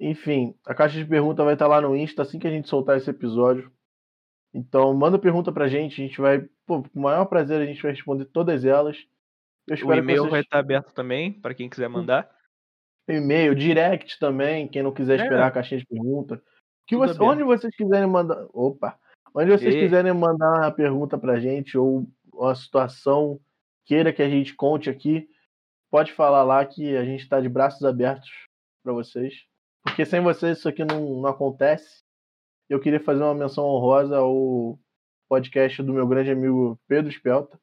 Enfim, a caixa de pergunta vai estar lá no Insta assim que a gente soltar esse episódio. Então, manda pergunta pra gente, a gente vai, pô, com o maior prazer, a gente vai responder todas elas. o e-mail vocês... vai estar aberto também, para quem quiser mandar. E-mail, direct também, quem não quiser é. esperar a caixinha de pergunta. Que você, onde vocês quiserem mandar. Opa! Onde vocês e... quiserem mandar uma pergunta pra gente, ou uma situação queira que a gente conte aqui, pode falar lá que a gente está de braços abertos para vocês. Porque sem vocês isso aqui não, não acontece. Eu queria fazer uma menção honrosa ao podcast do meu grande amigo Pedro Espelta.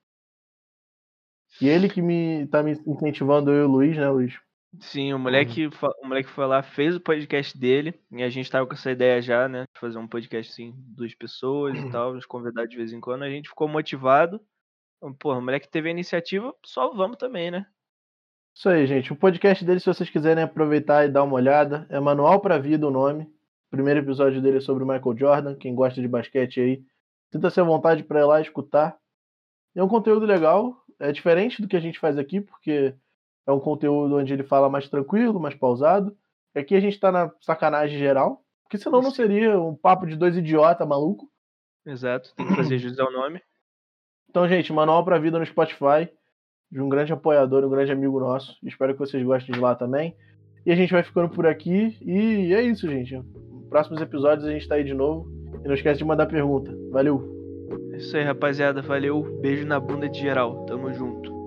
E ele que me tá me incentivando, eu e o Luiz, né, Luiz? Sim, o moleque, o moleque foi lá, fez o podcast dele, e a gente tava com essa ideia já, né? De fazer um podcast assim, duas pessoas e tal, nos convidar de vez em quando. A gente ficou motivado. Então, porra, o moleque teve a iniciativa, só vamos também, né? Isso aí, gente. O podcast dele, se vocês quiserem aproveitar e dar uma olhada, é Manual pra Vida o nome. O primeiro episódio dele é sobre o Michael Jordan. Quem gosta de basquete aí, sinta-se à vontade para ir lá escutar. É um conteúdo legal, é diferente do que a gente faz aqui, porque é um conteúdo onde ele fala mais tranquilo, mais pausado. Aqui a gente tá na sacanagem geral, porque senão não seria um papo de dois idiotas maluco. Exato, tem que fazer jus ao nome. Então, gente, Manual pra Vida no Spotify, de um grande apoiador, um grande amigo nosso. Espero que vocês gostem de lá também. E a gente vai ficando por aqui. E é isso, gente. Próximos episódios a gente tá aí de novo. E não esquece de mandar pergunta. Valeu! É isso aí, rapaziada. Valeu. Beijo na bunda de geral. Tamo junto.